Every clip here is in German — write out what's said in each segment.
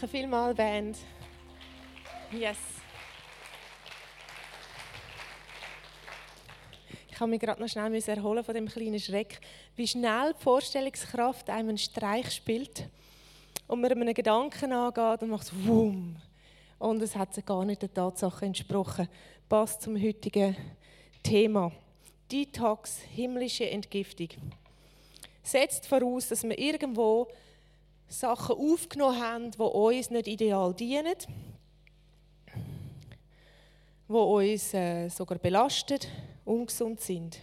Danke vielmals, Band. Yes. Ich habe mich gerade noch schnell erholen von dem kleinen Schreck, wie schnell die Vorstellungskraft einem einen Streich spielt und man einem Gedanken angeht und macht so Wum. Und es hat sich gar nicht der Tatsache entsprochen. Passt zum heutigen Thema. Detox, himmlische Entgiftung. Setzt voraus, dass wir irgendwo Sachen aufgenommen haben, die uns nicht ideal dienen, die uns äh, sogar belasten, ungesund sind.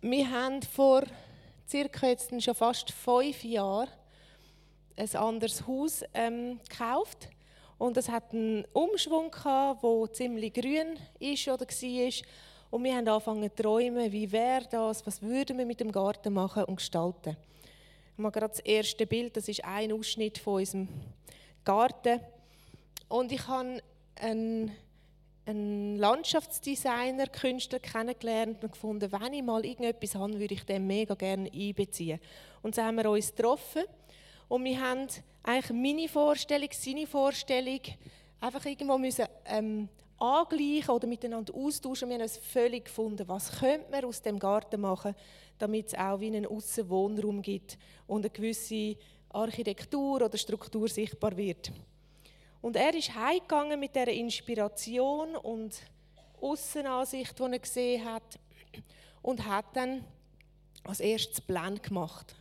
Wir haben vor circa jetzt schon fast fünf Jahren ein anderes Haus ähm, gekauft und es hat einen Umschwung gehabt, wo ziemlich grün ist oder war. Und wir haben angefangen zu träumen, wie wäre das, was würden wir mit dem Garten machen und gestalten. Ich habe gerade das erste Bild, das ist ein Ausschnitt von unserem Garten. Und ich habe einen, einen Landschaftsdesigner, Künstler kennengelernt und gefunden, wenn ich mal irgendetwas habe, würde ich den mega gerne einbeziehen. Und so haben wir uns getroffen und wir haben eigentlich meine Vorstellung, seine Vorstellung einfach irgendwo müssen, ähm, angleichen oder miteinander austauschen. Wir haben uns völlig gefunden, was könnte man aus dem Garten machen, damit es auch wie einen Aussenwohnraum gibt und eine gewisse Architektur oder Struktur sichtbar wird. Und er ist heimgegangen mit dieser Inspiration und Aussenansicht, die er gesehen hat und hat dann als erstes Plan gemacht.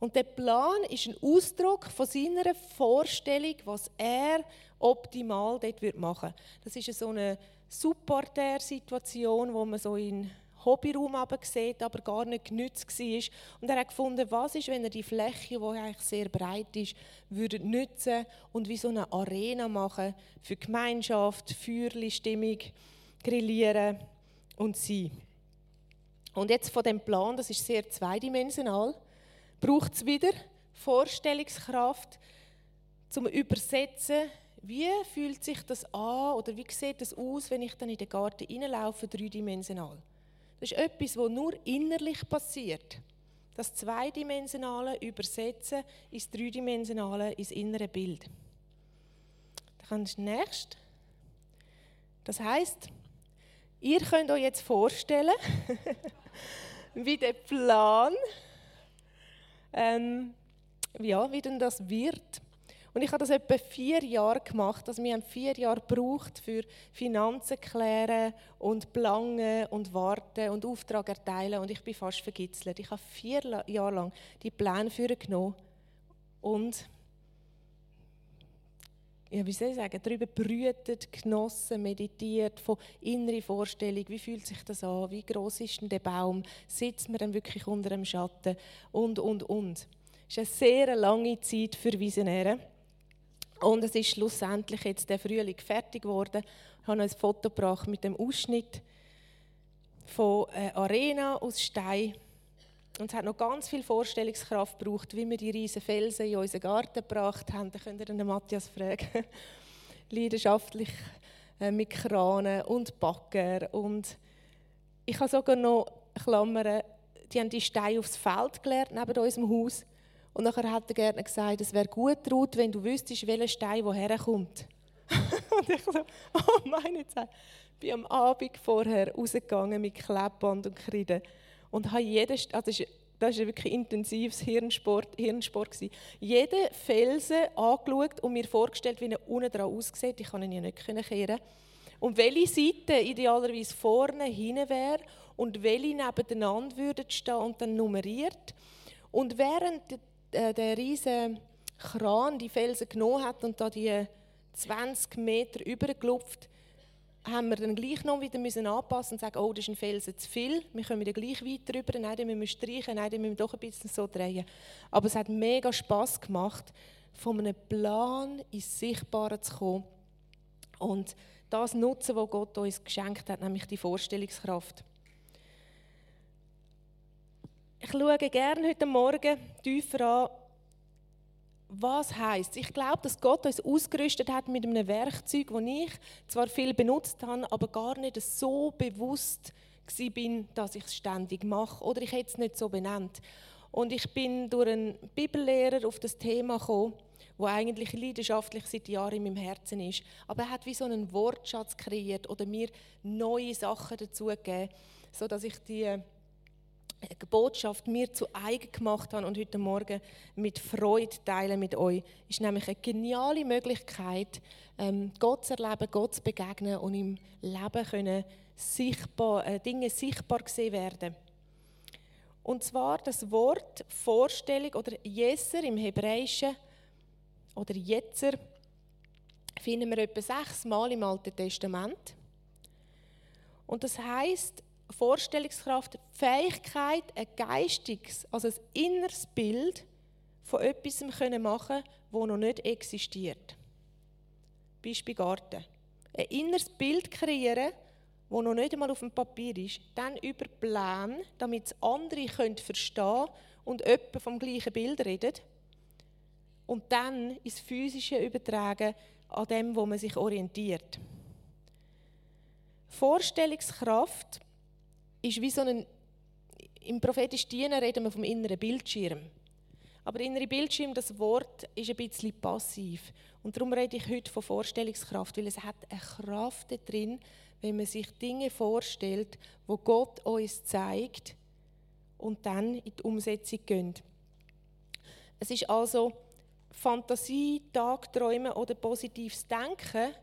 Und der Plan ist ein Ausdruck von seiner Vorstellung, was er optimal dort machen würde. Das ist so eine Supporter-Situation, wo man so in Hobbyraum sieht, aber gar nicht genützt war. Und er hat gefunden, was ist, wenn er die Fläche, die eigentlich sehr breit ist, würde nutzen und wie so eine Arena machen für Gemeinschaft, Feuerli, Stimmung, Grillieren und sein. Und jetzt von dem Plan, das ist sehr zweidimensional, braucht es wieder Vorstellungskraft zum Übersetzen, wie fühlt sich das an oder wie sieht das aus, wenn ich dann in den Garten hineinlaufe, dreidimensional. Das ist etwas, was nur innerlich passiert. Das Zweidimensionale übersetzen ins Dreidimensionale, ins innere Bild. Dann kannst du nächst. Das heißt, ihr könnt euch jetzt vorstellen, wie der Plan ähm, ja, wie denn das wird. Und ich habe das etwa vier Jahre gemacht. Also wir haben vier Jahre gebraucht für Finanzen klären und planen und warten und Auftrag erteilen. Und ich bin fast vergitzelt. Ich habe vier Jahre lang die Pläne genommen und ja, wie soll ich sagen, darüber brütet, genossen, meditiert, von innerer Vorstellung, wie fühlt sich das an, wie groß ist denn der Baum, sitzt man dann wirklich unter dem Schatten und, und, und. Es ist eine sehr lange Zeit für Visionäre. Und es ist schlussendlich jetzt der Frühling fertig geworden. Ich habe ein Foto gebracht mit dem Ausschnitt von einer Arena aus Stein und es hat noch ganz viel Vorstellungskraft gebraucht, wie wir die riesen Felsen in unseren Garten gebracht haben. Da könnt ihr den Matthias fragen. Leidenschaftlich äh, mit Kranen und Bagger. Und ich habe sogar noch Klammern, die haben die Steine aufs Feld gelernt, neben unserem Haus. Und nachher hat der Gärtner gesagt, es wäre gut, Ruth, wenn du wüsstest, welcher Stein woher kommt. und ich so, oh meine Zeit. Ich bin am Abend vorher rausgegangen mit Klebband und Kreide und habe jeden, also das war wirklich intensives Hirnsport, Hirnsport jeden Felsen angeschaut und mir vorgestellt, wie er unten dran aussieht. Ich kann ihn ja nicht kehren. Und welche Seite idealerweise vorne hinten wäre und welche nebeneinander würden stehen und dann nummeriert. Und während der, äh, der riesige Kran die Felsen genommen hat und da die 20 Meter übergelupft, haben wir dann gleich noch wieder müssen anpassen und sagen, oh, das ist ein Felsen zu viel, wir kommen dann gleich weiter rüber, nein, den müssen wir streichen, nein, den müssen wir doch ein bisschen so drehen. Aber es hat mega Spass gemacht, von einem Plan ins Sichtbare zu kommen und das nutzen, was Gott uns geschenkt hat, nämlich die Vorstellungskraft. Ich schaue gerne heute Morgen tiefer an, was heißt? Ich glaube, dass Gott uns ausgerüstet hat mit einem Werkzeug, das ich zwar viel benutzt habe, aber gar nicht so bewusst bin, dass ich es ständig mache oder ich hätte es nicht so benannt. Und ich bin durch einen Bibellehrer auf das Thema gekommen, wo eigentlich leidenschaftlich seit Jahren in meinem Herzen ist. Aber er hat wie so einen Wortschatz kreiert oder mir neue Sachen dazu gegeben, sodass ich die Botschaft mir zu eigen gemacht habe und heute Morgen mit Freude teilen mit euch, ist nämlich eine geniale Möglichkeit, ähm, Gott zu erleben, Gott zu begegnen und im Leben können sichtbar, äh, Dinge sichtbar gesehen werden. Und zwar das Wort Vorstellung oder Jesser im Hebräischen oder Jetzer finden wir etwa sechsmal im Alten Testament. Und das heißt Vorstellungskraft, die Fähigkeit, ein geistiges, also ein inneres Bild von etwas können machen, wo noch nicht existiert. Beispiel Garten. Ein inneres Bild kreieren, wo noch nicht einmal auf dem Papier ist, dann über Pläne, damit es andere können verstehen und öppe vom gleichen Bild reden. Und dann ins Physische übertragen an dem, wo man sich orientiert. Vorstellungskraft ist wie so ein, im prophetischen Dienen reden wir vom inneren Bildschirm. Aber innere Bildschirm, das Wort ist ein bisschen passiv. Und darum rede ich heute von Vorstellungskraft, weil es hat eine Kraft drin, wenn man sich Dinge vorstellt, wo Gott uns zeigt und dann in die Umsetzung geht. Es ist also Fantasie, Tagträumen oder positives Denken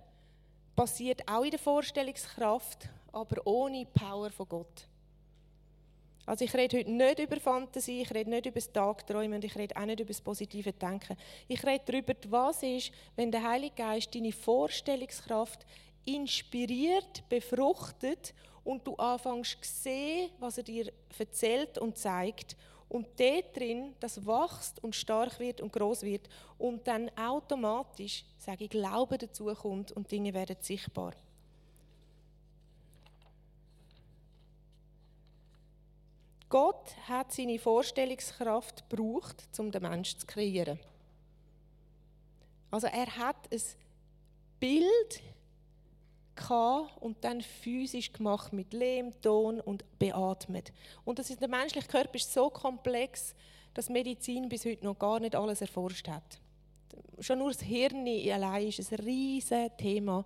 passiert auch in der Vorstellungskraft, aber ohne Power von Gott. Also ich rede heute nicht über Fantasie, ich rede nicht über das Tagträumen und ich rede auch nicht über das positive Denken. Ich rede darüber, was ist, wenn der Heilige Geist deine Vorstellungskraft inspiriert, befruchtet und du anfängst zu sehen, was er dir erzählt und zeigt und dort drin das wächst und stark wird und groß wird und dann automatisch, sage ich, Glaube dazu kommt und Dinge werden sichtbar. Gott hat seine Vorstellungskraft gebraucht, um den Menschen zu kreieren. Also er hat ein Bild und dann physisch gemacht mit Lehm, Ton und beatmet. Und das ist, der menschliche Körper ist so komplex, dass Medizin bis heute noch gar nicht alles erforscht hat. Schon nur das Hirn allein ist ein riesiges Thema,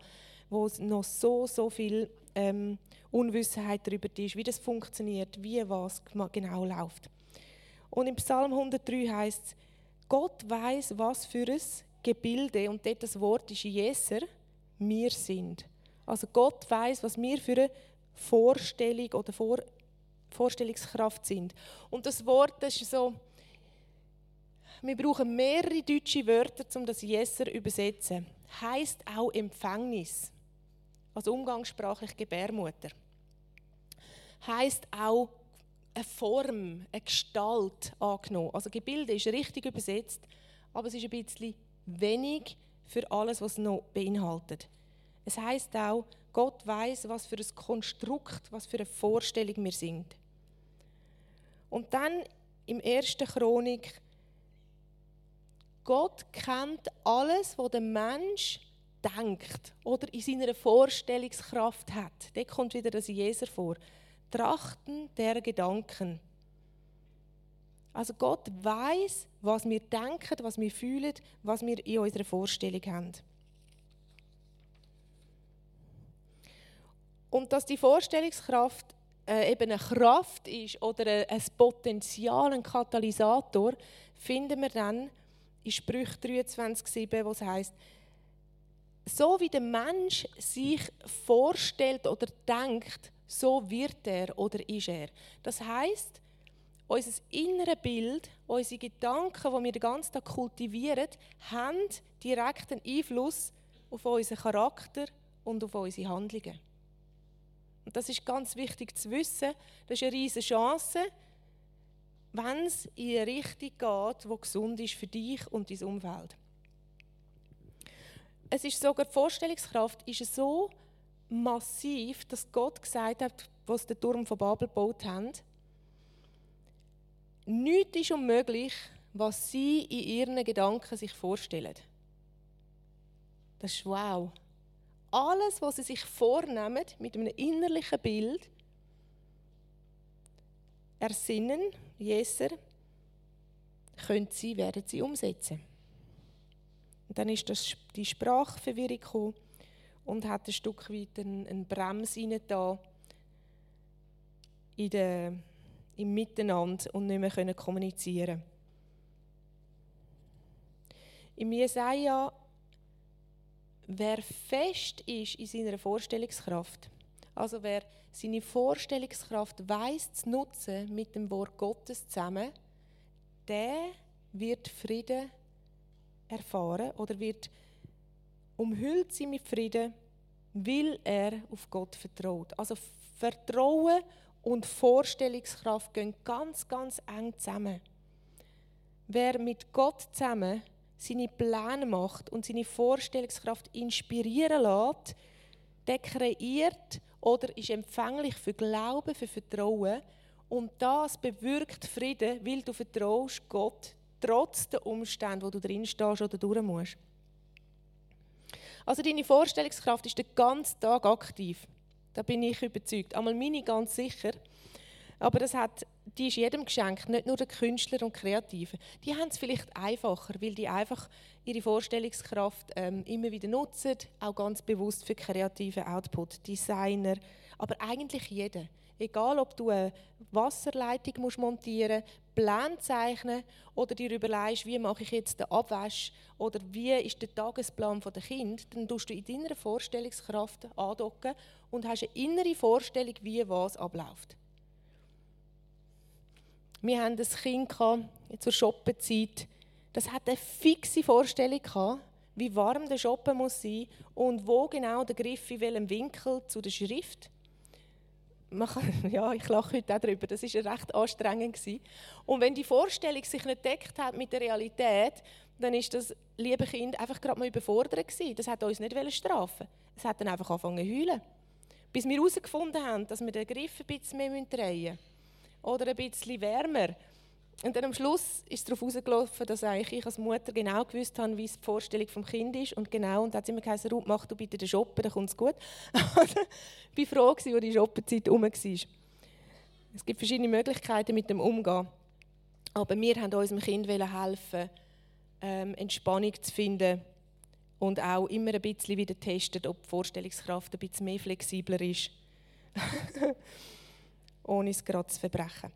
wo es noch so, so viel ähm, Unwissenheit darüber ist, wie das funktioniert, wie was genau läuft. Und im Psalm 103 heißt es, Gott weiß, was für ein Gebilde, und dort das Wort ist Jeser, wir sind. Also Gott weiß, was wir für eine Vorstellung oder Vor Vorstellungskraft sind. Und das Wort, das ist so, wir brauchen mehrere deutsche Wörter, um das Jesser zu übersetzen. Heißt auch Empfängnis, also umgangssprachlich Gebärmutter. Heißt auch eine Form, eine Gestalt angenommen. Also Gebilde ist richtig übersetzt, aber es ist ein bisschen wenig für alles, was es noch beinhaltet. Es heißt auch, Gott weiß, was für ein Konstrukt, was für eine Vorstellung wir sind. Und dann im ersten Chronik, Gott kennt alles, was der Mensch denkt oder in seiner Vorstellungskraft hat. Da kommt wieder das Jeser vor. Trachten der Gedanken. Also Gott weiß, was wir denken, was wir fühlen, was wir in unserer Vorstellung haben. Und dass die Vorstellungskraft äh, eben eine Kraft ist oder ein Potenzial, ein Katalysator, finden wir dann in Sprüch 23,7, wo es heißt, so wie der Mensch sich vorstellt oder denkt, so wird er oder ist er. Das heißt, unser innere Bild, unsere Gedanken, die wir den ganzen Tag kultivieren, haben direkten Einfluss auf unseren Charakter und auf unsere Handlungen. Und das ist ganz wichtig zu wissen. Das ist eine riesige Chance, wenn es in eine Richtung geht, die gesund ist für dich und dein Umfeld. Es ist sogar die Vorstellungskraft ist so massiv, dass Gott gesagt hat, was der Turm von Babel gebaut haben, nichts ist unmöglich, was sie in ihren Gedanken sich vorstellen. Das ist wow. Alles, was sie sich vornehmen mit einem innerlichen Bild, ersinnen, Jeser, können sie, werden sie umsetzen. Und dann ist das, die Sprachverwirrung gekommen und hat ein Stück weit eine, eine Bremse da im Miteinander und nicht mehr können kommunizieren. Im Jesaja, wer fest ist in seiner Vorstellungskraft, also wer seine Vorstellungskraft weiß zu nutzen mit dem Wort Gottes zusammen, der wird Frieden erfahren oder wird umhüllt sein mit Frieden, weil er auf Gott vertraut. Also Vertrauen und Vorstellungskraft gehen ganz, ganz eng zusammen. Wer mit Gott zusammen seine Pläne macht und seine Vorstellungskraft inspirieren lässt, der kreiert oder ist empfänglich für Glauben, für Vertrauen. Und das bewirkt Frieden, weil du vertraust Gott trotz der Umstände, wo du drin stehst oder durch musst. Also deine Vorstellungskraft ist den ganzen Tag aktiv. Da bin ich überzeugt. Einmal meine ganz sicher. Aber das hat, die ist jedem geschenkt, nicht nur den Künstlern und Kreativen. Die haben es vielleicht einfacher, weil die einfach ihre Vorstellungskraft ähm, immer wieder nutzen, auch ganz bewusst für kreative Output, Designer, aber eigentlich jeder. Egal, ob du eine Wasserleitung musst montieren musst, Pläne zeichnen oder dir überlegst, wie mache ich jetzt den Abwasch oder wie ist der Tagesplan der Kind, dann tust du in deiner Vorstellungskraft andocken und hast eine innere Vorstellung, wie was abläuft. Wir haben ein Kind zur Shoppenzeit, das hat eine fixe Vorstellung gehabt, wie warm der Shoppen muss sein und wo genau der Griff in welchem Winkel zu der Schrift kann, ja, ich lache heute auch darüber, das war recht anstrengend. Gewesen. Und wenn die Vorstellung sich nicht deckt hat mit der Realität, dann ist das liebe Kind einfach gerade mal überfordert gewesen. Das hat uns nicht strafen Es hat dann einfach angefangen zu heulen. Bis wir herausgefunden haben, dass wir den Griff ein bisschen mehr drehen müssen. Oder ein bisschen wärmer. Und dann am Schluss ist es darauf herausgelaufen, dass eigentlich ich als Mutter genau gewusst habe, wie die Vorstellung des Kindes ist. Und genau, und dann hat sie immer gesagt, Ruth, mach du bitte den Shoppen, dann kommt es gut. ich war froh, als die Shoppenzeit rum war. Es gibt verschiedene Möglichkeiten mit dem Umgehen. Aber wir haben unserem Kind helfen, ähm, Entspannung zu finden und auch immer ein bisschen wieder testen, ob die Vorstellungskraft ein bisschen mehr flexibler ist, ohne es gerade zu verbrechen.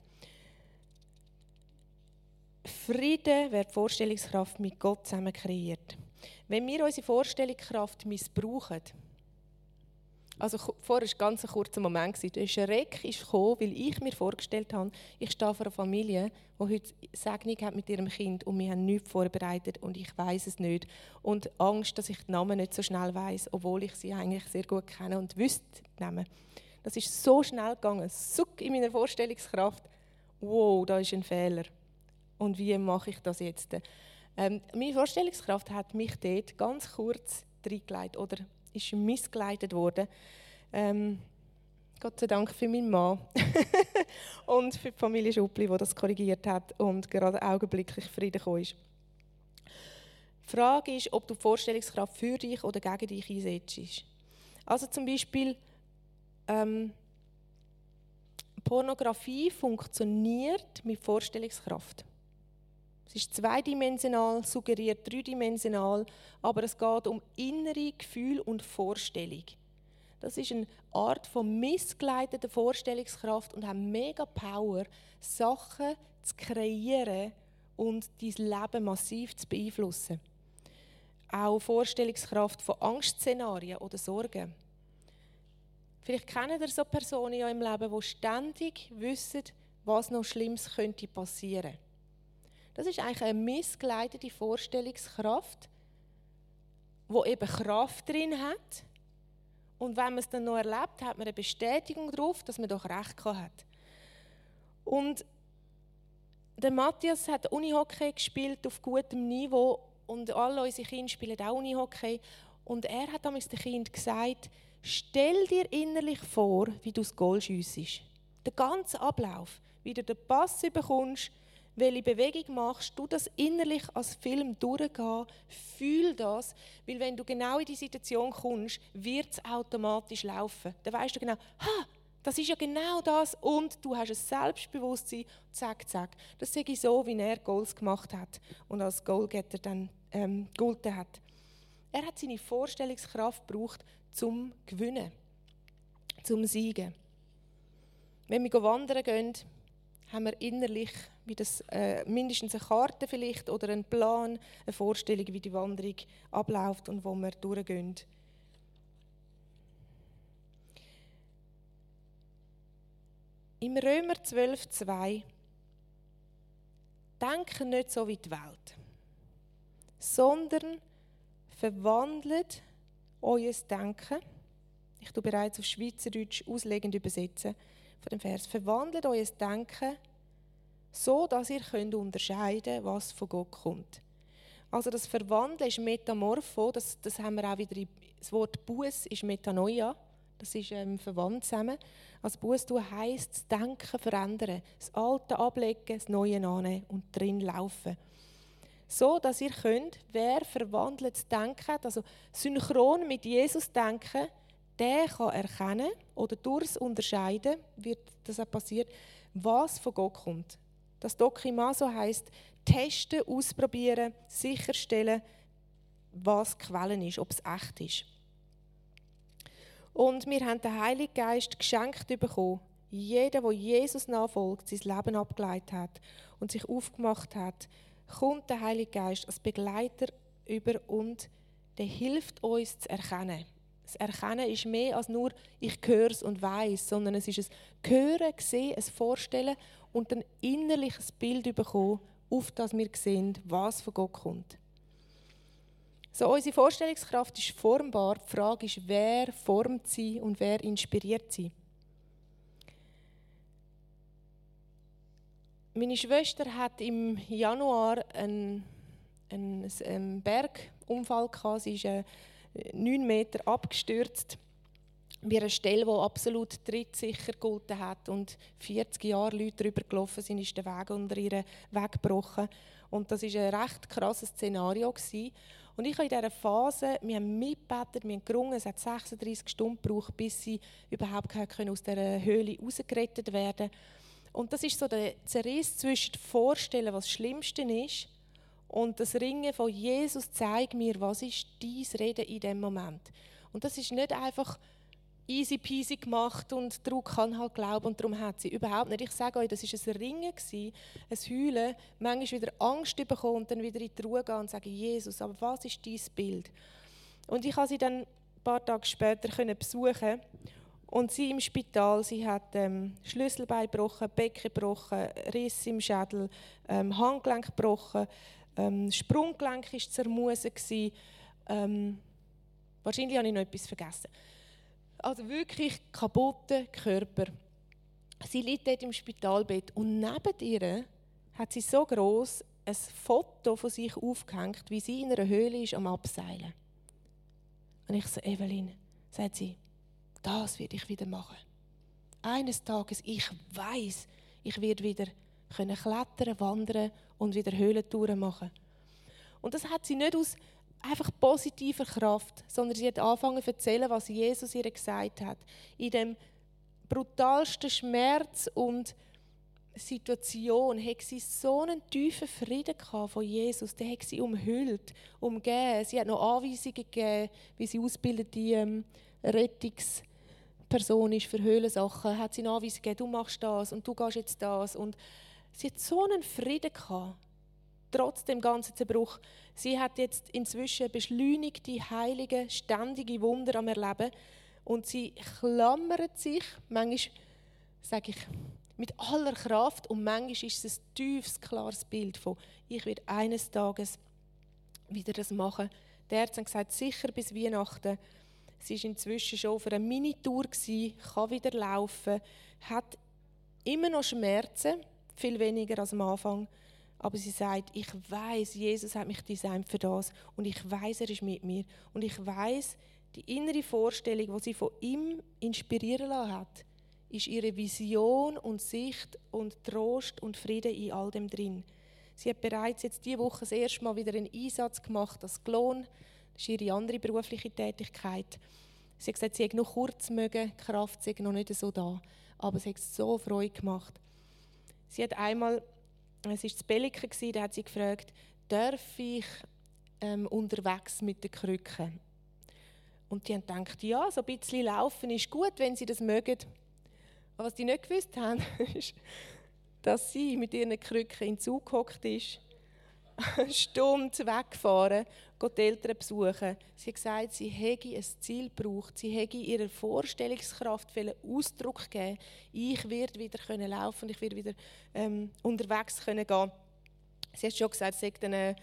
Frieden wird die Vorstellungskraft mit Gott zusammen kreiert. Wenn wir unsere Vorstellungskraft missbrauchen, also vorher war ganz ein kurzer Moment, der Schreck ist gekommen, weil ich mir vorgestellt habe, ich stehe vor einer Familie, die heute Segnung hat mit ihrem Kind und wir haben nichts vorbereitet und ich weiß es nicht. Und Angst, dass ich die Namen nicht so schnell weiß, obwohl ich sie eigentlich sehr gut kenne und wüsste die Namen. Das ist so schnell gegangen, suck in meiner Vorstellungskraft. Wow, da ist ein Fehler und wie mache ich das jetzt? Ähm, meine Vorstellungskraft hat mich dort ganz kurz reingelegt oder ist missgeleitet worden. Ähm, Gott sei Dank für meinen Mann und für die Familie Schuppli, die das korrigiert hat und gerade augenblicklich Frieden gekommen ist. Die Frage ist, ob du die Vorstellungskraft für dich oder gegen dich einsetzt. Also zum Beispiel, ähm, Pornografie funktioniert mit Vorstellungskraft. Es ist zweidimensional, suggeriert dreidimensional, aber es geht um innere Gefühl und Vorstellung. Das ist eine Art von missgeleiteter Vorstellungskraft und hat mega Power, Sachen zu kreieren und dein Leben massiv zu beeinflussen. Auch Vorstellungskraft von Angstszenarien oder Sorgen. Vielleicht kennen ihr so Personen ja im Leben, die ständig wissen, was noch Schlimmes könnte passieren könnte. Das ist eigentlich eine missgeleitete Vorstellungskraft, wo eben Kraft drin hat. Und wenn man es dann noch erlebt, hat man eine Bestätigung darauf, dass man doch recht hat. Und der Matthias hat Unihockey gespielt auf gutem Niveau und alle unsere Kinder spielen auch Unihockey. Und er hat damals dem Kind gesagt, stell dir innerlich vor, wie du das Goal schiessest. Der ganze Ablauf, wie du den Pass bekommst, welche Bewegung machst, du das innerlich als Film durchgehen, fühl das, weil wenn du genau in die Situation kommst, wird es automatisch laufen. Dann weißt du genau, ha, das ist ja genau das und du hast ein Selbstbewusstsein, zack, zack. Das sehe ich so, wie er Goals gemacht hat und als Goalgetter dann ähm, gegolten hat. Er hat seine Vorstellungskraft gebraucht, zum Gewinnen, zum Siegen. Wenn wir wandern gehen, haben wir innerlich wie das, äh, mindestens eine Karte vielleicht oder einen Plan, eine Vorstellung, wie die Wanderung abläuft und wo wir durchgehen. Im Römer 12,2 denken nicht so wie die Welt, sondern verwandelt euer Denken. Ich tue bereits auf Schweizerdeutsch auslegend übersetzen von dem Vers. Verwandelt euer Denken so, dass ihr könnt unterscheiden, was von Gott kommt. Also das Verwandeln ist Metamorpho, das, das haben wir auch wieder, das Wort Buß ist Metanoia, das ist ähm, verwandt zusammen. Also Buß tun heisst, das Denken verändern, das Alte ablegen, das Neue annehmen und drin laufen. So, dass ihr könnt, wer verwandeltes Denken also synchron mit Jesus denken, der kann erkennen oder durchs Unterscheiden, wird das auch passiert, was von Gott kommt. Das Dokimaso heisst, testen, ausprobieren, sicherstellen, was Quellen ist, ob es echt ist. Und wir haben den Heiligen Geist geschenkt bekommen. Jeder, der Jesus nachfolgt, sein Leben abgeleitet hat und sich aufgemacht hat, kommt der Heilige Geist als Begleiter über und der hilft uns zu erkennen. Das Erkennen ist mehr als nur ich höre es und weiß, sondern es ist ein Hören, Sehen, ein Vorstellen und ein innerliches Bild bekommen, auf das wir sehen, was von Gott kommt. So, unsere Vorstellungskraft ist formbar. Die Frage ist, wer formt sie und wer inspiriert sie? Meine Schwester hat im Januar einen, einen, einen Bergunfall gehabt. Sie ist äh, neun Meter abgestürzt bei einer Stelle, die absolut trittsicher gegolten hat und 40 Jahre Leute darüber gelaufen sind, ist der Weg unter ihr weggebrochen. Und das war ein recht krasses Szenario. Gewesen. Und ich habe in dieser Phase, wir haben mitgebetet, wir haben gerungen, es hat 36 Stunden gebraucht, bis sie überhaupt aus dieser Höhle rausgerettet werden Und das ist so der Zerriss zwischen Vorstellen, was das Schlimmste ist, und das Ringen von Jesus zeigt mir, was ist dein Reden in dem Moment. Und das ist nicht einfach easy peasy gemacht und Druck kann halt glauben und darum hat sie. Überhaupt nicht. Ich sage euch, das war ein Ringen, ein Heulen, manchmal wieder Angst bekommen und dann wieder in die Ruhe gehen und sagen, Jesus, aber was ist dein Bild? Und ich habe sie dann ein paar Tage später können besuchen und sie im Spital, sie hat ähm, Schlüsselbein gebrochen, Becken gebrochen, Riss im Schädel, ähm, Handgelenk gebrochen, ähm, Sprunggelenk war zermusen. Ähm, wahrscheinlich habe ich noch etwas vergessen. Also wirklich kaputter Körper. Sie liegt dort im Spitalbett und neben ihr hat sie so groß ein Foto von sich aufgehängt, wie sie in einer Höhle ist am Abseilen. Und ich so, Evelyn, sagt sie, das werde ich wieder machen. Eines Tages, ich weiß, ich werde wieder können klettern, wandern und wieder Höhlentouren machen. Und das hat sie nicht aus einfach positiver Kraft, sondern sie hat angefangen zu erzählen, was Jesus ihr gesagt hat. In dem brutalsten Schmerz und Situation hat sie so einen tiefen Frieden von Jesus. Der hat sie umhüllt, umgeben. Sie hat noch Anweisungen gegeben, wie sie ausbildete ähm, Rettungsperson ist für Höhlensachen. Hat sie Anweisungen gegeben, du machst das und du gehst jetzt das. Und sie hat so einen Frieden gehabt trotz dem ganzen Zerbruch. Sie hat jetzt inzwischen beschleunigte, heilige, ständige Wunder am Erleben und sie klammert sich, manchmal sage ich, mit aller Kraft und manchmal ist es ein tiefes, klares Bild von, ich werde eines Tages wieder das machen. Der Arzt hat gesagt, sicher bis Weihnachten. Sie war inzwischen schon auf einer Minitour, kann wieder laufen, hat immer noch Schmerzen, viel weniger als am Anfang. Aber sie sagt, ich weiß, Jesus hat mich designt für das und ich weiß, er ist mit mir und ich weiß, die innere Vorstellung, die sie von ihm inspirieren lassen hat, ist ihre Vision und Sicht und Trost und Frieden in all dem drin. Sie hat bereits jetzt diese Woche das erste Mal wieder einen Einsatz gemacht als Klon. Das ist ihre andere berufliche Tätigkeit. Sie hat gesagt, sie hat noch kurz mögen, die Kraft sei noch nicht so da. Aber sie hat so Freude gemacht. Sie hat einmal, es war das Belliken, da hat sie gefragt, darf ich ähm, unterwegs mit den Krücken? Und die haben gedacht, ja, so ein bisschen laufen ist gut, wenn sie das mögen. Aber was die nicht gewusst haben, ist, dass sie mit ihren Krücken in Zug ist, Stunde weggefahren, die Eltern besuchen. Sie hat gesagt, sie hätte ein Ziel gebraucht, sie hätte ihrer Vorstellungskraft Ausdruck geben Ich werde wieder können laufen, ich werde wieder ähm, unterwegs können gehen. Sie hat schon gesagt, sie dann, äh,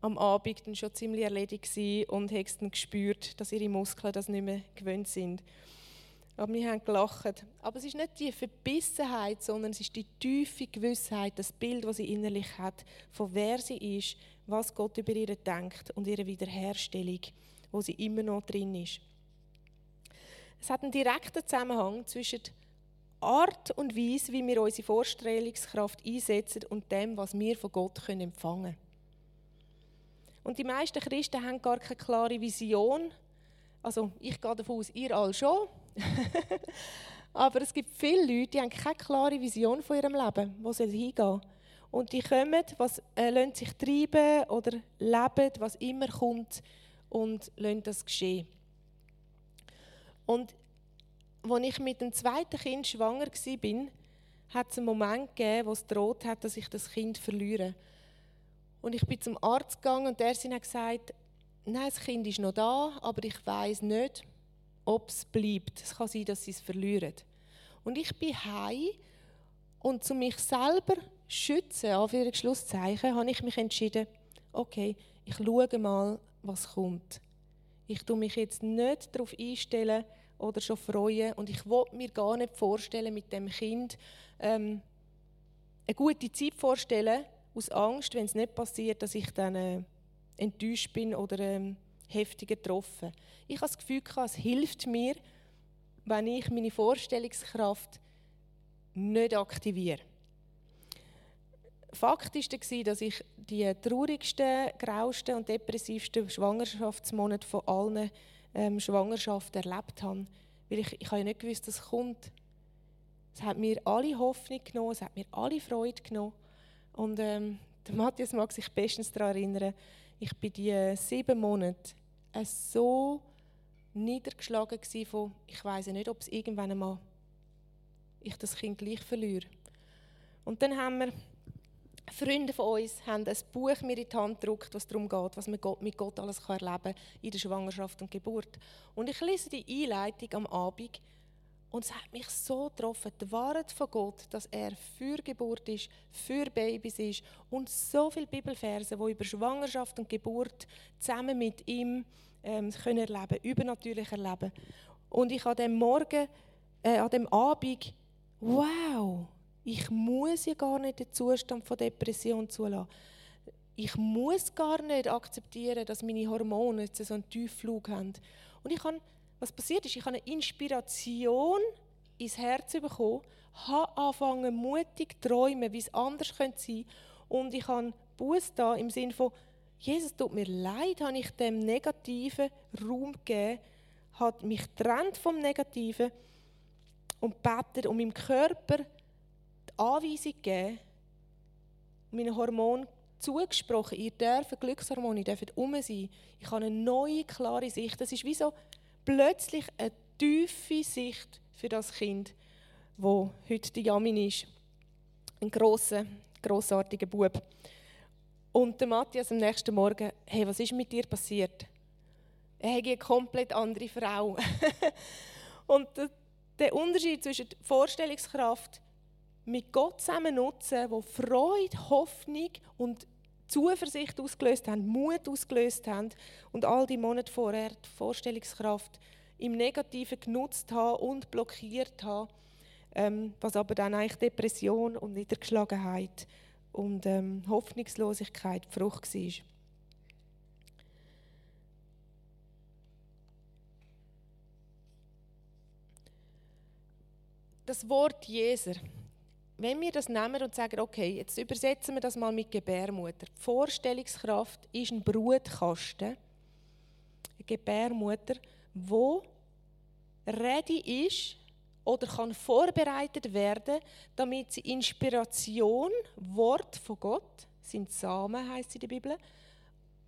am Abend dann schon ziemlich erledigt und hat dann gespürt, dass ihre Muskeln das nicht mehr gewöhnt sind. Aber wir haben gelacht. Aber es ist nicht die Verbissenheit, sondern es ist die tiefe Gewissheit, das Bild, das sie innerlich hat, von wer sie ist, was Gott über ihr denkt und ihre Wiederherstellung, wo sie immer noch drin ist. Es hat einen direkten Zusammenhang zwischen Art und Weise, wie wir unsere Vorstellungskraft einsetzen und dem, was wir von Gott empfangen können. Und die meisten Christen haben gar keine klare Vision. Also ich gehe davon aus, ihr alle schon. Aber es gibt viele Leute, die haben keine klare Vision von ihrem Leben, wo soll hingehen. Und die kommen, was, äh, sich treiben oder leben, was immer kommt und lassen das geschehen. Und als ich mit dem zweiten Kind schwanger war, hat es einen Moment gegeben, wo es droht hat, dass ich das Kind verliere. Und ich bin zum Arzt gegangen und der hat gesagt, nein, das Kind ist noch da, aber ich weiß nicht, ob es bleibt. Es kann sein, dass sie es verlieren. Und ich bin heim und zu mich selber schützen, auf ihre Schlusszeichen, habe ich mich entschieden, okay, ich schaue mal, was kommt. Ich tue mich jetzt nicht darauf einstellen oder schon freuen und ich will mir gar nicht vorstellen, mit dem Kind ähm, eine gute Zeit vorstellen, aus Angst, wenn es nicht passiert, dass ich dann äh, enttäuscht bin oder ähm, heftiger getroffen. Ich habe das Gefühl, es hilft mir, wenn ich meine Vorstellungskraft nicht aktiviere. Fakt war, dass ich die traurigsten, grausten und depressivsten Schwangerschaftsmonate von allen ähm, Schwangerschaften erlebt habe. Weil ich, ich habe ja nicht gewusst, dass es kommt. Es hat mir alle Hoffnung genommen, es hat mir alle Freude genommen. Und ähm, der Matthias mag sich bestens daran erinnern, ich bin die sieben Monate so niedergeschlagen von, ich weiß nicht, ob es irgendwann einmal ich das Kind gleich verliere. Und dann haben wir Freunde von uns haben ein Buch mir in die Hand gedruckt, was darum geht, was man mit Gott alles erleben kann in der Schwangerschaft und Geburt. Und ich lese die Einleitung am Abend und es hat mich so getroffen, die Wahrheit von Gott, dass er für Geburt ist, für Babys ist und so viele Bibelverse, die über Schwangerschaft und Geburt zusammen mit ihm ähm, können erleben, übernatürlich erleben. Und ich an dem Morgen, äh, an dem Abend, wow, ich muss ja gar nicht den Zustand von Depression zulassen. Ich muss gar nicht akzeptieren, dass meine Hormone jetzt so einen Tiefflug haben. Und ich habe was passiert ist, ich habe eine Inspiration ins Herz bekommen, habe angefangen, mutig zu träumen, wie es anders könnte sein Und ich habe Buß da im Sinne von, Jesus, tut mir leid, habe ich dem negativen Raum gegeben, hat mich trennt vom Negativen und betet und meinem Körper die Anweisung gegeben, meinen Hormonen zugesprochen, ihr dürft Glückshormone, ihr dürft um sein. Ich habe eine neue, klare Sicht. Das ist wie so plötzlich eine tiefe Sicht für das Kind, wo heute die Jamin ist. Ein grosser, grossartiger Bub. Und der Matthias am nächsten Morgen, hey, was ist mit dir passiert? Er hat eine komplett andere Frau. und der Unterschied zwischen Vorstellungskraft mit Gott zusammen nutzen, wo Freude, Hoffnung und Zuversicht ausgelöst haben, Mut ausgelöst haben und all die Monate vorher die Vorstellungskraft im Negativen genutzt haben und blockiert haben, ähm, was aber dann eigentlich Depression und Niedergeschlagenheit und ähm, Hoffnungslosigkeit Frucht war. das Wort Jeser, wenn wir das nehmen und sagen, okay, jetzt übersetzen wir das mal mit Gebärmutter. Die Vorstellungskraft ist ein Brutkasten, eine Gebärmutter, wo ready ist oder kann vorbereitet werden, damit sie Inspiration, Wort von Gott, sind Samen heißt in der Bibel,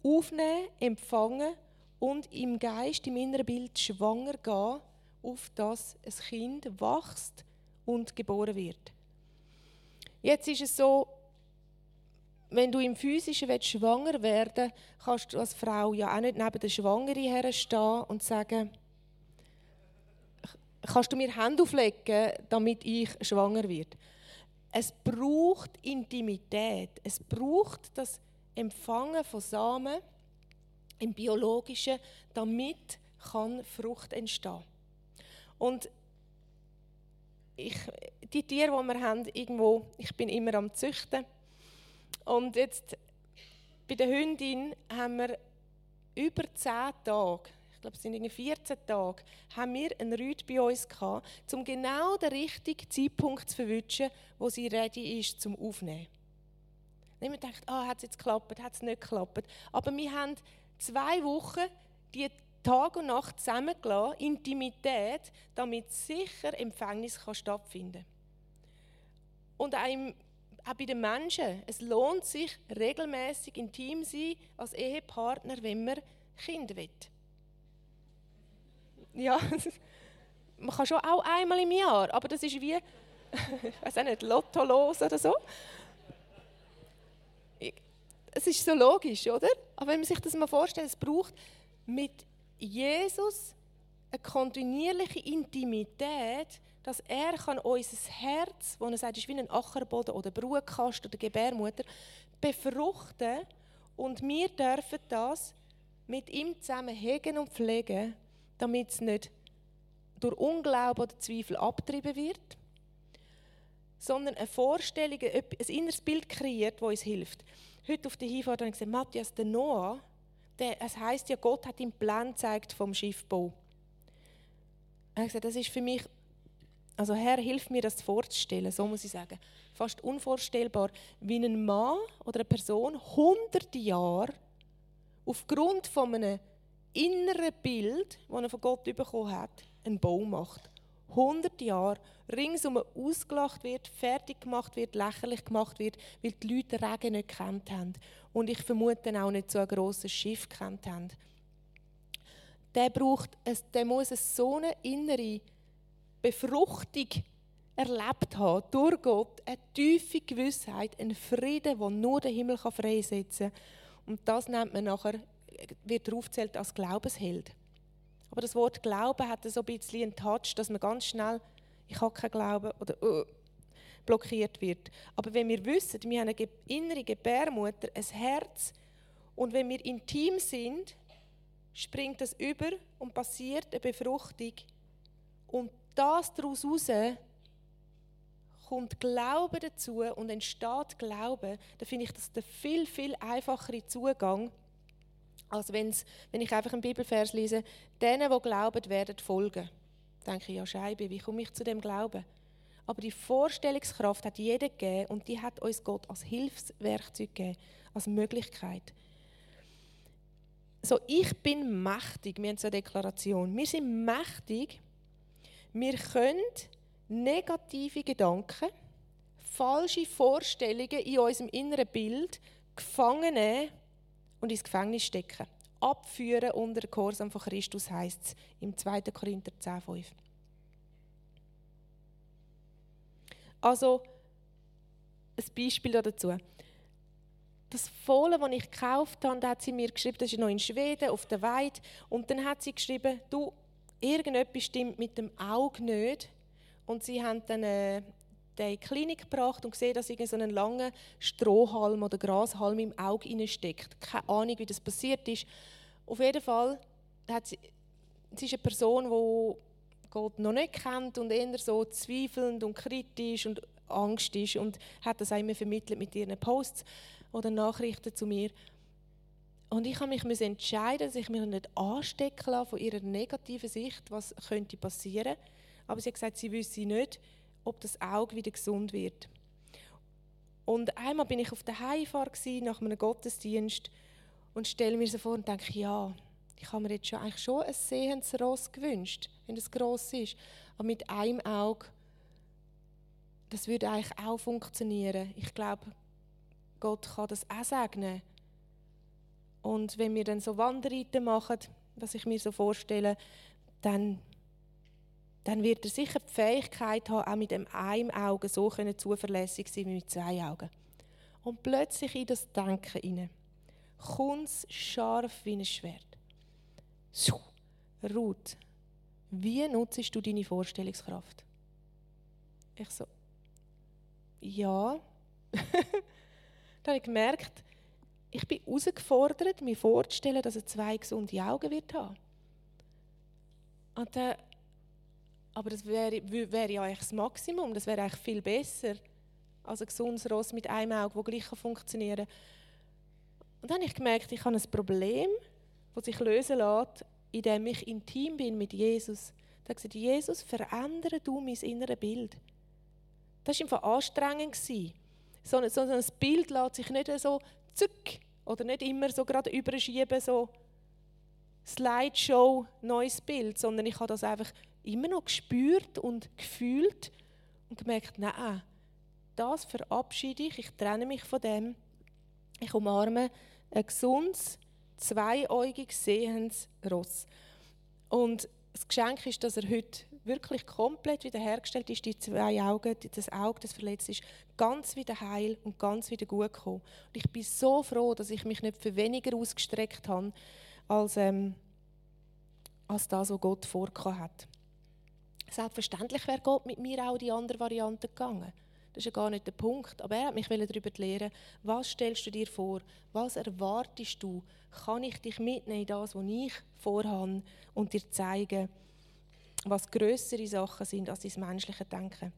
aufnehmen, empfangen und im Geist, im inneren Bild schwanger gehen, auf das ein Kind wächst und geboren wird. Jetzt ist es so, wenn du im Physischen schwanger werden willst, kannst du als Frau ja auch nicht neben der Schwangere herstehen und sagen, kannst du mir Hände auflegen, damit ich schwanger werde. Es braucht Intimität. Es braucht das Empfangen von Samen im Biologischen, damit kann Frucht entstehen. Und ich, die Tiere, die wir haben, irgendwo, ich bin immer am Züchten. Und jetzt bei der Hündin haben wir über zehn Tage glaube, es sind irgendwie 14 Tage, haben wir einen Rüd bei uns gehabt, um genau den richtigen Zeitpunkt zu verwischen, wo sie ready ist zum Aufnehmen. Niemand denkt, ah, hat es jetzt geklappt, hat es nicht geklappt. Aber wir haben zwei Wochen die Tag und Nacht zusammengelassen, Intimität, damit sicher Empfängnis kann stattfinden. Und auch, auch bei den Menschen, es lohnt sich regelmäßig intim sein als Ehepartner, wenn man Kinder will. Ja, man kann schon auch einmal im Jahr, aber das ist wie, ich weiß auch nicht, Lotto los oder so. Es ist so logisch, oder? Aber wenn man sich das mal vorstellt, es braucht mit Jesus eine kontinuierliche Intimität, dass er kann unser Herz, wo er sagt, ist wie ein Ackerboden oder Brutkasten oder Gebärmutter, befruchten und wir dürfen das mit ihm zusammen hegen und pflegen damit es nicht durch Unglauben oder Zweifel abgetrieben wird, sondern eine Vorstellung, ein inneres Bild kreiert, das uns hilft. Heute auf der Hinfahrt habe ich gesagt, Matthias, der Noah, der, es heisst ja, Gott hat ihm Plan gezeigt vom Schiffbau. Ich habe gesagt, das ist für mich, also Herr, hilf mir, das vorzustellen, so muss ich sagen. Fast unvorstellbar, wie ein Mann oder eine Person hunderte Jahre aufgrund von einem inneren Bild, das er von Gott bekommen hat, einen Baum macht. 100 Jahre ringsum ausgelacht wird, fertig gemacht wird, lächerlich gemacht wird, weil die Leute den Regen nicht gekannt haben. Und ich vermute auch nicht so ein grosses Schiff gekannt haben. Der, braucht, der muss so eine innere Befruchtung erlebt haben durch Gott, eine tiefe Gewissheit, einen Frieden, den nur der Himmel freisetzen kann. Und das nennt man nachher wird aufgezählt als Glaubensheld. Aber das Wort Glauben hat so ein bisschen einen Touch, dass man ganz schnell, ich habe keinen Glauben oder uh, blockiert wird. Aber wenn wir wissen, wir haben eine innere Gebärmutter, ein Herz und wenn wir intim sind, springt das über und passiert eine Befruchtung und das daraus heraus kommt Glaube dazu und entsteht Glaube, dann finde ich das der viel, viel einfachere Zugang als wenn's, wenn ich einfach einen Bibelvers lese, denen, die glauben, werden folgen. Dann denke ich, ja Scheibe, wie komme ich zu dem Glauben? Aber die Vorstellungskraft hat jeder gegeben und die hat uns Gott als Hilfswerkzeug gegeben, als Möglichkeit. So, ich bin mächtig, wir haben so eine Deklaration. Wir sind mächtig, wir können negative Gedanken, falsche Vorstellungen in unserem inneren Bild gefangen nehmen und ins Gefängnis stecken. Abführen unter Gehorsam von Christus heißt es im 2. Korinther 10,5. Also, ein Beispiel dazu. Das Fohlen, das ich gekauft habe, hat sie mir geschrieben, das ist noch in Schweden, auf der Weide. Und dann hat sie geschrieben, du, irgendetwas stimmt mit dem Auge nicht. Und sie haben dann äh, in die Klinik gebracht und gesehen, dass so ein langer Strohhalm oder Grashalm im Auge steckt. Keine Ahnung, wie das passiert ist. Auf jeden Fall hat sie, sie ist eine Person, die Gott noch nicht kennt und eher so zweifelnd und kritisch und Angst ist und hat das auch immer vermittelt mit ihren Posts oder Nachrichten zu mir. Und ich habe mich entscheiden, dass ich mich nicht anstecken lasse von ihrer negativen Sicht, was könnte passieren. Aber sie hat gesagt, sie wüsste nicht, ob das Auge wieder gesund wird. Und einmal bin ich auf der Heimfahrt nach einem Gottesdienst und stelle mir so vor und denke, ja, ich habe mir jetzt schon, eigentlich schon ein sehendes Ross gewünscht, wenn es gross ist. Aber mit einem Auge, das würde eigentlich auch funktionieren. Ich glaube, Gott kann das auch segnen. Und wenn wir dann so Wanderreiten machen, was ich mir so vorstelle, dann, dann wird er sicher die Fähigkeit haben, auch mit dem einen Auge so zuverlässig sein wie mit zwei Augen. Und plötzlich in das Denken hinein kommt scharf wie ein Schwert. So, Ruth, wie nutzt du deine Vorstellungskraft? Ich so, ja. Dann habe ich gemerkt, ich bin herausgefordert, mir vorzustellen, dass er zwei gesunde Augen wird haben. Und dann, aber das wäre, wäre ja eigentlich das Maximum, das wäre eigentlich viel besser als ein gesundes Ross mit einem Auge, das gleich funktionieren kann. Und dann habe ich gemerkt, ich habe ein Problem, das sich lösen lässt, indem ich intim bin mit Jesus. Da gesagt, Jesus, verändere du mein inneres Bild. Das war einfach anstrengend. So ein, so ein Bild lässt sich nicht so zück oder nicht immer so gerade überschieben, so Slideshow, neues Bild, sondern ich habe das einfach immer noch gespürt und gefühlt und gemerkt, nein, das verabschiede ich, ich trenne mich von dem, ich umarme ein gesundes, zweiäugig sehendes Ross. Und das Geschenk ist, dass er heute wirklich komplett wiederhergestellt ist, die zwei Augen, das Auge, das verletzt ist, ganz wieder heil und ganz wieder gut gekommen. Und ich bin so froh, dass ich mich nicht für weniger ausgestreckt habe, als, ähm, als das, was Gott vorgehabt hat. Selbstverständlich wäre Gott mit mir auch die andere Variante gegangen. Das ist ja gar nicht der Punkt. Aber er hat mich darüber lehren, was stellst du dir vor? Was erwartest du? Kann ich dich mitnehmen in das, was ich vorhabe und dir zeigen, was größere Sachen sind als dein menschliche Denken?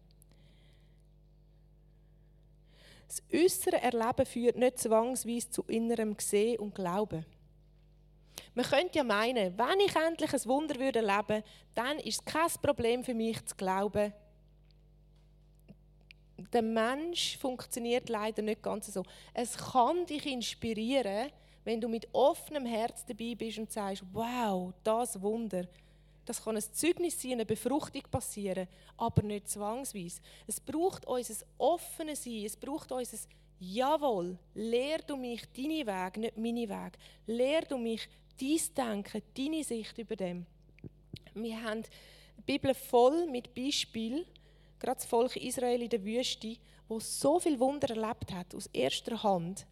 Das äußere Erleben führt nicht zwangsweise zu innerem Sehen und Glauben. Man könnte ja meinen, wenn ich endlich ein Wunder würde erleben, dann ist es kein Problem für mich zu glauben. Der Mensch funktioniert leider nicht ganz so. Es kann dich inspirieren, wenn du mit offenem Herz dabei bist und sagst, wow, das Wunder. Das kann ein Zeugnis sein, eine Befruchtung passieren, aber nicht zwangsweise. Es braucht unser offenes Sein, es braucht unser Jawohl, lehr du mich deine Weg, nicht meine Weg. Lehr du mich dein Denken, deine Sicht über dem. Wir haben die Bibel voll mit Beispielen, gerade das Volk Israel in der Wüste, wo so viel Wunder erlebt hat, aus erster Hand,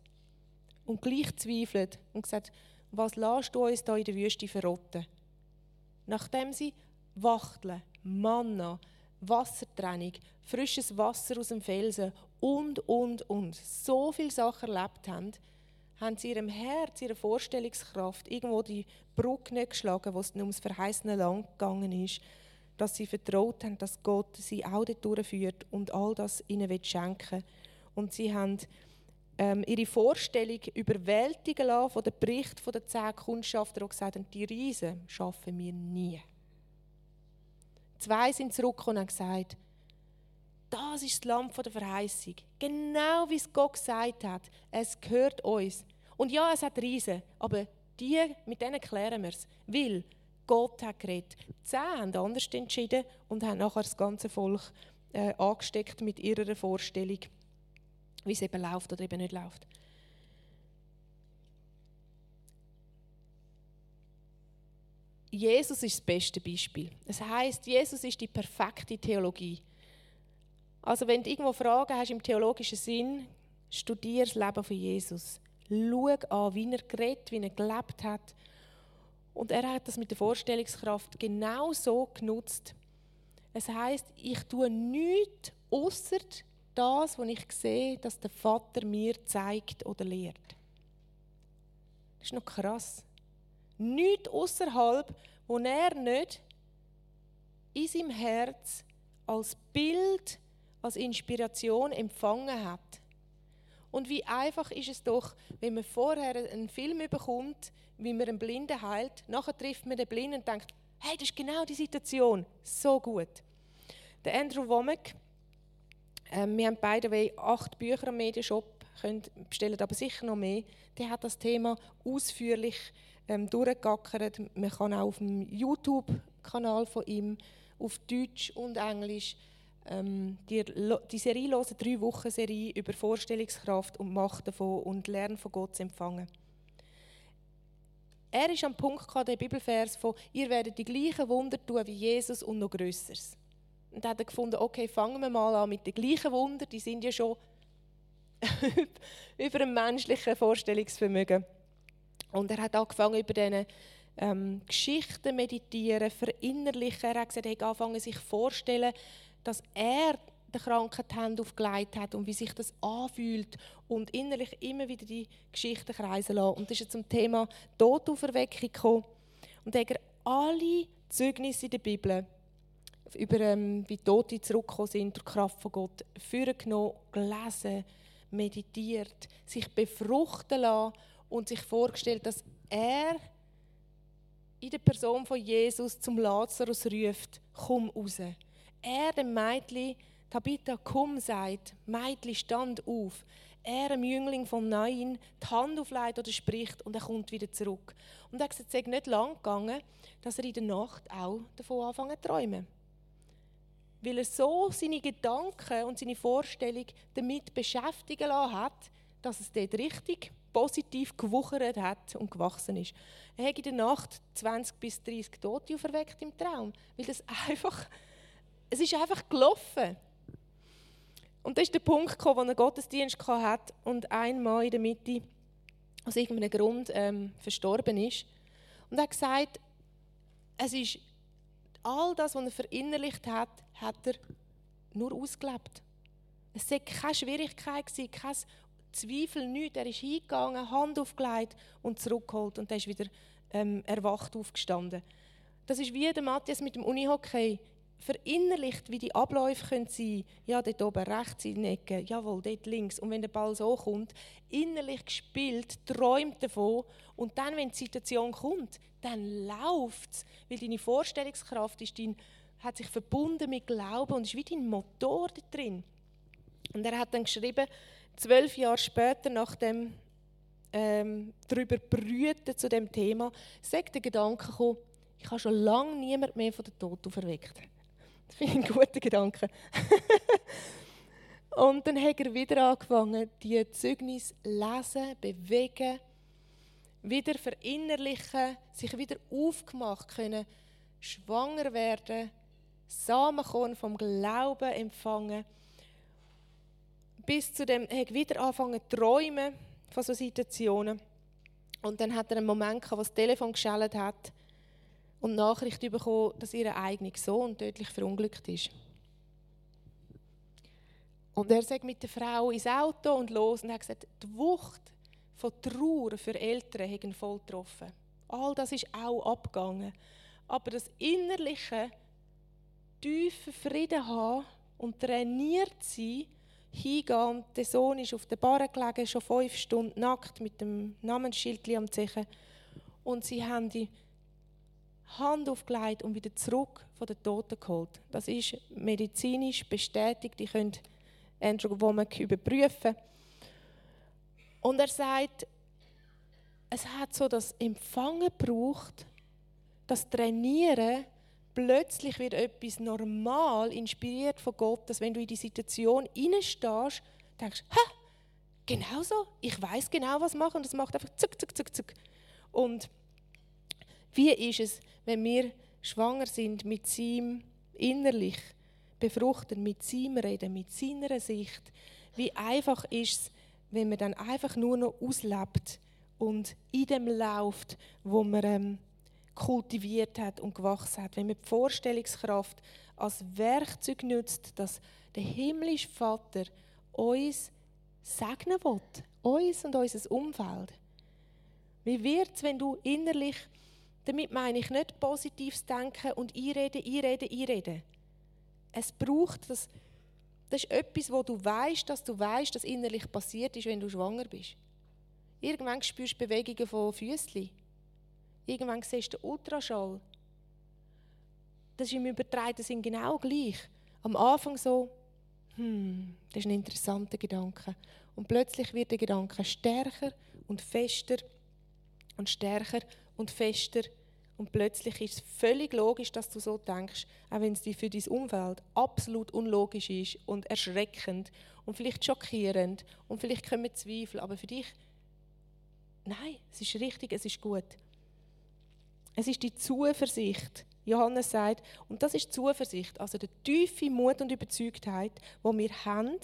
und gleich zweifelt und gesagt, was lässt du uns da in der Wüste verrotten? Nachdem sie Wachteln, Manna, Wassertrennung, frisches Wasser aus dem Felsen und, und, und so viele Sachen erlebt haben, haben sie ihrem Herz, ihrer Vorstellungskraft irgendwo die Brücke nicht geschlagen, wo es ums verheißene Land gegangen ist, dass sie vertraut haben, dass Gott sie auch dort durchführt und all das ihnen schenken will. Und sie haben ähm, ihre Vorstellung überwältigen lassen von dem Bericht von den zehn Kundschaftern, die gesagt haben, die Riesen schaffen wir nie. Zwei sind zurückgekommen und haben gesagt, das ist das Lamm der Verheißung. Genau wie es Gott gesagt hat. Es gehört uns. Und ja, es hat Riesen, aber die, mit denen klären wir es. Weil Gott hat geredet. Zehn haben anders entschieden und haben nachher das ganze Volk äh, angesteckt mit ihrer Vorstellung, wie es eben läuft oder eben nicht läuft. Jesus ist das beste Beispiel. Es heißt, Jesus ist die perfekte Theologie. Also wenn du irgendwo Fragen hast im theologischen Sinn, studier das Leben von Jesus. Schau an, wie er geredet, wie er gelebt hat. Und er hat das mit der Vorstellungskraft genau so genutzt. Es heißt, ich tue nichts außer das, was ich sehe, dass der Vater mir zeigt oder lehrt. Das ist noch krass. Nichts außerhalb, wo er nicht in seinem Herz als Bild, als Inspiration empfangen hat. Und wie einfach ist es doch, wenn man vorher einen Film bekommt, wie man einen Blinden heilt, nachher trifft man den Blinden und denkt, hey, das ist genau die Situation, so gut. Der Andrew Womack, Ähm, wir haben beide acht Bücher am Medienshop, können, bestellen aber sicher noch mehr. Der hat das Thema ausführlich ähm, durchgegackert. Man kann auch auf dem YouTube-Kanal von ihm auf Deutsch und Englisch ähm, die, die Serie hören, drei Wochen Serie über Vorstellungskraft und Macht davon und Lernen von Gott zu empfangen. Er ist am Punkt gehabt, der Bibelvers von ihr werdet die gleichen Wunder tun wie Jesus und noch Größeres. Und hat gefunden, okay, fangen wir mal an mit den gleichen Wunder, die sind ja schon über ein menschliches Vorstellungsvermögen. Und er hat angefangen, über diese ähm, Geschichten meditieren, verinnerlichen. Er hat gesagt, er hat angefangen, sich vorzustellen, dass er der Kranken die Hände aufgelegt hat und wie sich das anfühlt und innerlich immer wieder die Geschichten kreisen lassen. Und das ist zum Thema Todauferweckung gekommen. Und er alle Zeugnisse in der Bibel über ähm, wie Tote zurückgekommen sind durch die Kraft von Gott, vorgenommen, gelesen, meditiert, sich befruchten lassen und sich vorgestellt, dass er in der Person von Jesus zum Lazarus ruft, komm raus. Er dem Mädchen, Tabitha, komm, sagt, Mädchen, stand auf. Er, dem Jüngling vom Neuen, die Hand auflegt oder spricht und er kommt wieder zurück. Und er gesagt, es ist nicht lang gegangen, dass er in der Nacht auch davon anfangen zu träumen. Weil er so seine Gedanken und seine Vorstellung damit beschäftigen lassen hat, dass es dort richtig positiv gewuchert hat und gewachsen ist. Er hat in der Nacht 20 bis 30 Tote auferweckt im Traum, weil das einfach es ist einfach gelaufen. Und das ist der Punkt gekommen, wo er Gottesdienst hatte und ein Mann in der Mitte aus irgendeinem Grund ähm, verstorben ist. Und er hat gesagt, es ist all das, was er verinnerlicht hat, hat er nur ausgelebt. Es war keine Schwierigkeit, kein Zweifel, nichts. Er ist hingegangen, Hand aufgelegt und zurückgeholt und er ist wieder ähm, erwacht aufgestanden. Das ist wie der Matthias mit dem Unihockey verinnerlicht, wie die Abläufe können sein Ja, dort oben rechts in der Ecke, jawohl, dort links. Und wenn der Ball so kommt, innerlich gespielt, träumt davon. Und dann, wenn die Situation kommt, dann läuft es. Weil deine Vorstellungskraft ist dein, hat sich verbunden mit Glauben und ist wie dein Motor da drin. Und er hat dann geschrieben, zwölf Jahre später, nachdem ähm, darüber brüten zu dem Thema, sagt der Gedanke gekommen, ich habe schon lange niemand mehr von der Tod auferweckt. Das finde ich einen guten Gedanke. und dann hat er wieder angefangen, die Zeugnis lesen, bewegen, wieder verinnerlichen, sich wieder aufgemacht können, schwanger werden, Samenkorn vom Glauben empfangen. Bis zu dem, er wieder angefangen zu träumen von solchen Situationen. Und dann hat er einen Moment gehabt, wo das Telefon geschellt hat und Nachricht bekommen, dass ihr eigener Sohn tödlich verunglückt ist. Und er sagt mit der Frau ins Auto und los und hat gesagt, die Wucht von Trauer für Eltern hat ihn voll getroffen. All das ist auch abgegangen. Aber das innerliche, tiefe Frieden haben und trainiert sein, hingehen. Der Sohn ist auf der Bar gelegen, schon fünf Stunden nackt mit dem Namensschild am Zechen. Und sie haben die Hand aufgelegt und wieder zurück von den Toten geholt. Das ist medizinisch bestätigt. Die können Andrew Womack überprüfen. Und er sagt, es hat so das Empfangen gebraucht, das Trainieren, plötzlich wird etwas normal, inspiriert von Gott, dass wenn du in die Situation hineinstehst, denkst, hä, genau so, ich weiß genau, was machen und es macht einfach zuck, zuck, zuck, zuck. Und wie ist es, wenn wir schwanger sind mit seinem innerlich befruchten, mit seinem Reden, mit seiner Sicht? Wie einfach ist es, wenn man dann einfach nur noch auslebt und in dem läuft, wo man ähm, kultiviert hat und gewachsen hat. Wenn man die Vorstellungskraft als Werkzeug nutzt, dass der himmlische Vater uns segnen will, uns und unser Umfeld. Wie wird es, wenn du innerlich damit meine ich nicht positives Denken und Einreden, Einreden, Einreden. Es braucht das, das ist etwas, wo du weißt, dass du weißt, dass innerlich passiert ist, wenn du schwanger bist. Irgendwann spürst du Bewegungen von Füßchen. Irgendwann siehst du den Ultraschall. Das ist im übertragenen Sinn genau gleich. Am Anfang so, Hm, das ist ein interessanter Gedanke. Und plötzlich wird der Gedanke stärker und fester und stärker und fester. Und plötzlich ist es völlig logisch, dass du so denkst, auch wenn es für dein Umfeld absolut unlogisch ist und erschreckend und vielleicht schockierend und vielleicht kommen Zweifel, aber für dich, nein, es ist richtig, es ist gut. Es ist die Zuversicht. Johannes sagt, und das ist Zuversicht, also der tiefe Mut und Überzeugtheit, wo wir haben,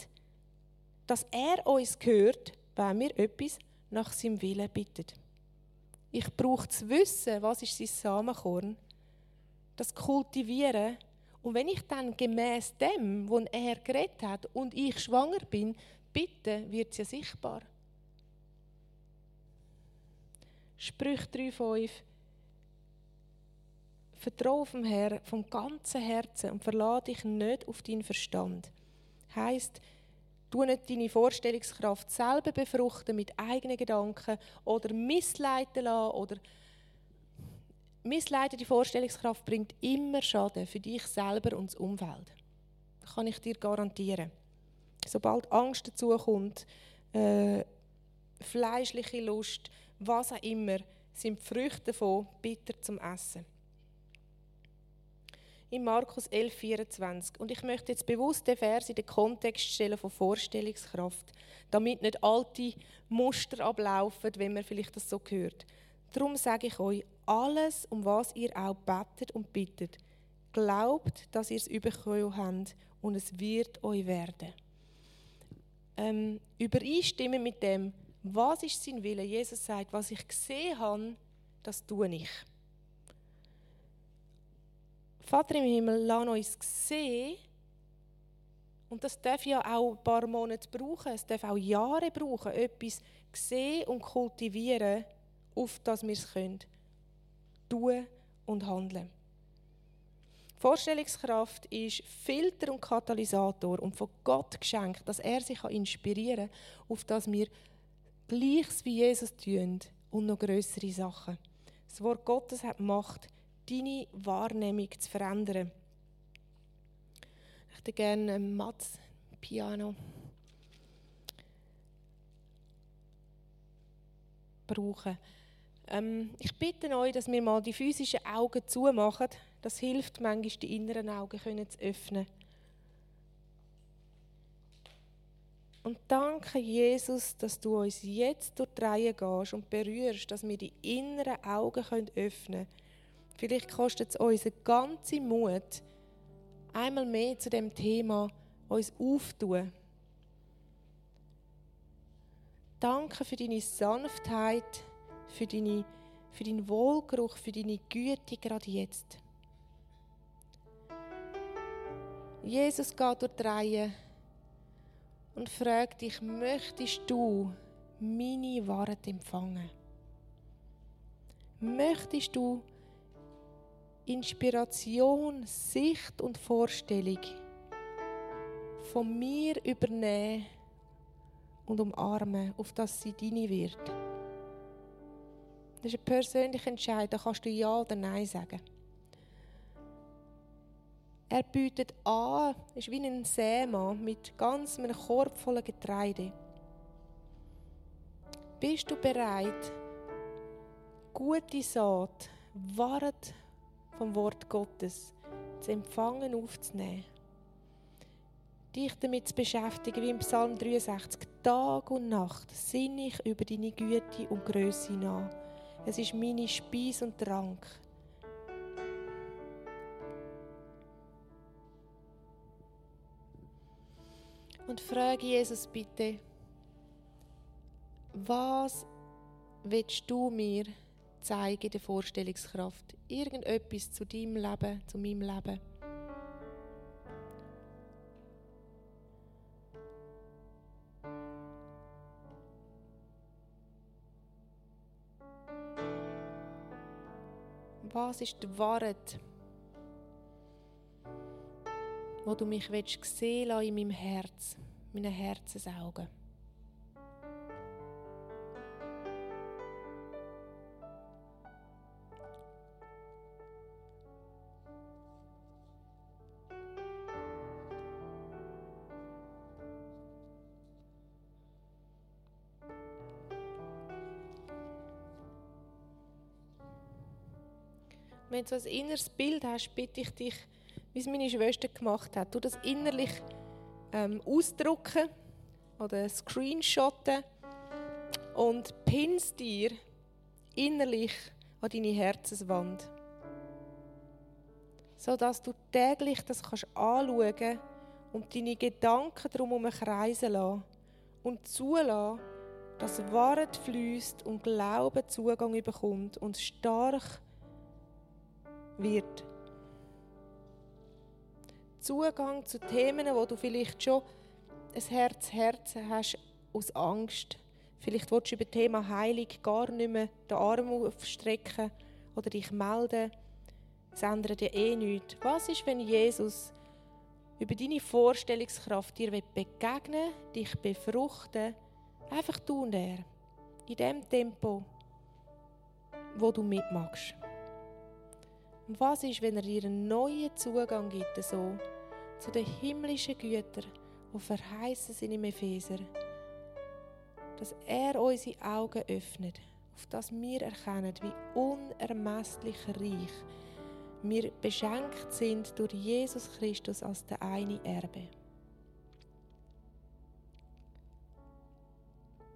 dass er uns gehört, wenn wir etwas nach seinem Willen bitten. Ich brauche zu wissen, was ist sein Samenkorn, das kultivieren. Und wenn ich dann gemäß dem, was er geredet hat, und ich schwanger bin, bitte, wird es ja sichtbar. Sprüch 3,5 Vertraue auf den Herrn vom ganzen Herzen und verlade dich nicht auf deinen Verstand. Heißt, du nicht deine Vorstellungskraft selber befruchten mit eigenen Gedanken oder missleiten lassen oder missleitende Vorstellungskraft bringt immer Schaden für dich selber und das Umfeld. Das kann ich dir garantieren. Sobald Angst dazu kommt, äh, fleischliche Lust, was auch immer, sind die Früchte davon bitter zum Essen in Markus 11, 24. Und ich möchte jetzt bewusst den Vers in den Kontext stellen von Vorstellungskraft, damit nicht alte Muster ablaufen, wenn man vielleicht das so hört. Darum sage ich euch, alles, um was ihr auch betet und bittet, glaubt, dass ihr es bekommen habt und es wird euch werden. Ähm, übereinstimmen mit dem, was ist sein Wille? Jesus sagt, was ich gesehen habe, das tue ich. Vater im Himmel, lass uns sehen, und das darf ja auch ein paar Monate brauchen, es darf auch Jahre brauchen, etwas sehen und kultivieren, auf das wir es können. Tun und handeln. Vorstellungskraft ist Filter und Katalysator und von Gott geschenkt, dass er sich inspirieren kann, auf das wir Gleiches wie Jesus tun und noch größere Sachen. Das Wort Gottes hat Macht, deine Wahrnehmung zu verändern. Ich hätte gerne Mats Piano brauchen. Ähm, ich bitte euch, dass wir mal die physischen Augen zumachen. Das hilft manchmal, die inneren Augen können zu öffnen. Und danke, Jesus, dass du uns jetzt durch die Reihe gehst und berührst, dass wir die inneren Augen öffnen können Vielleicht kostet es uns einen ganzen Mut, einmal mehr zu dem Thema uns auftun. Danke für deine Sanftheit, für, deine, für deinen Wohlgeruch, für deine Güte gerade jetzt. Jesus geht durch die Reihe und fragt dich, möchtest du meine Wahrheit empfangen? Möchtest du Inspiration, Sicht und Vorstellung von mir übernehmen und umarmen, auf dass sie deine wird. Das ist ein persönlicher Entscheid, da kannst du Ja oder Nein sagen. Er bietet an, ist wie ein Sämann mit ganz einem Korb voller Getreide. Bist du bereit, gute Saat, Wart vom Wort Gottes zu empfangen, aufzunehmen. Dich damit zu beschäftigen, wie im Psalm 63, Tag und Nacht sinne ich über deine Güte und Größe nach. Es ist meine Speis und Trank. Und frage Jesus bitte, was willst du mir zeigen der Vorstellungskraft. Irgendetwas zu deinem Leben, zu meinem Leben. Was ist die Wahrheit, wo du mich sehen willst in meinem Herz, meinen Herzensaugen? Wenn du ein inneres Bild hast, bitte ich dich, wie es meine Schwester gemacht hat, du das innerlich ähm, ausdrucken oder screenshotten und pins dir innerlich an deine Herzenswand. So dass du täglich das kannst anschauen und deine Gedanken darum kreisen lassen und zulassen, dass Wahrheit fließt und Glaube Zugang bekommt und stark wird. Zugang zu Themen, wo du vielleicht schon ein Herz Herzen hast aus Angst. Vielleicht willst du über das Thema Heilung gar nicht mehr den Arm aufstrecken oder dich melden. Es ändert dir eh nichts. Was ist, wenn Jesus über deine Vorstellungskraft dir begegnen dich befruchten Einfach du und er. In dem Tempo, wo du mitmachst. Und was ist, wenn er dir einen neuen Zugang gibt, so zu den himmlischen Gütern, die verheißen sind im Epheser? Dass er unsere Augen öffnet, auf das wir erkennen, wie unermesslich reich wir beschenkt sind durch Jesus Christus als der eine Erbe.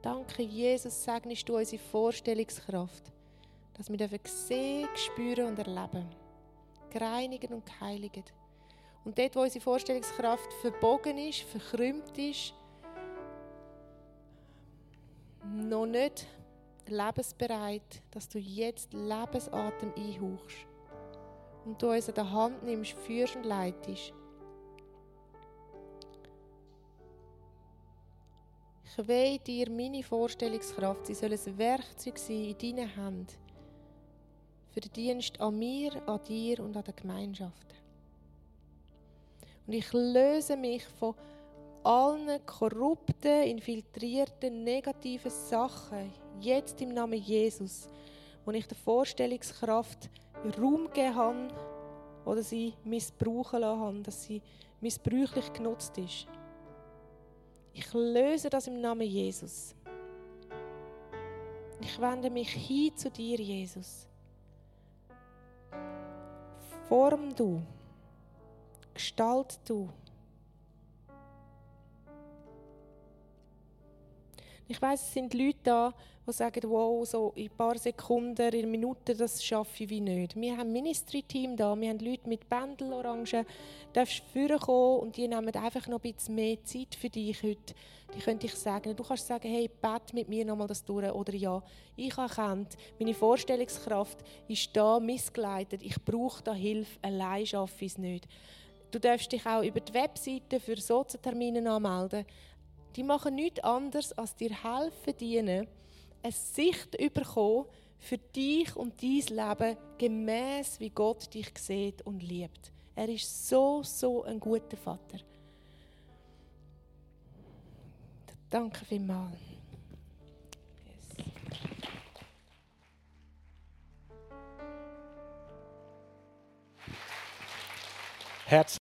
Danke, Jesus, segnest du unsere Vorstellungskraft, dass wir sehen, spüren und erleben gereinigen und geheiligen. Und dort, wo unsere Vorstellungskraft verbogen ist, verkrümmt ist, noch nicht lebensbereit, dass du jetzt Lebensatem einhauchst und du uns an der Hand nimmst, führst und leitest. Ich weihe dir meine Vorstellungskraft, sie soll ein Werkzeug sein in deinen Händen für den Dienst an mir, an dir und an der Gemeinschaft. Und ich löse mich von allen korrupten, infiltrierten, negativen Sachen jetzt im Namen Jesus, wo ich der Vorstellungskraft Raum gegeben habe oder sie missbrauchen lassen habe, dass sie missbräuchlich genutzt ist. Ich löse das im Namen Jesus. Ich wende mich hin zu dir, Jesus. Form du, gestalt du. Ich weiß, es sind Leute da, die sagen, wow, so in ein paar Sekunden, in Minuten, das schaffe ich wie nicht. Wir haben ein Ministry-Team da, wir haben Leute mit Bändelorangen, du darfst kommen und die nehmen einfach noch ein bisschen mehr Zeit für dich heute. Die könnte ich sagen. Du kannst sagen, hey, bett mit mir nochmal das durch oder ja, ich habe erkannt, meine Vorstellungskraft ist da missgeleitet, ich brauche da Hilfe, allein schaffe ich es nicht. Du darfst dich auch über die Webseite für Sozialtermine anmelden. Die machen nichts anderes, als dir helfen, dienen, eine Sicht bekommen für dich und dein Leben gemäß wie Gott dich sieht und liebt. Er ist so, so ein guter Vater. Danke vielmals. Yes.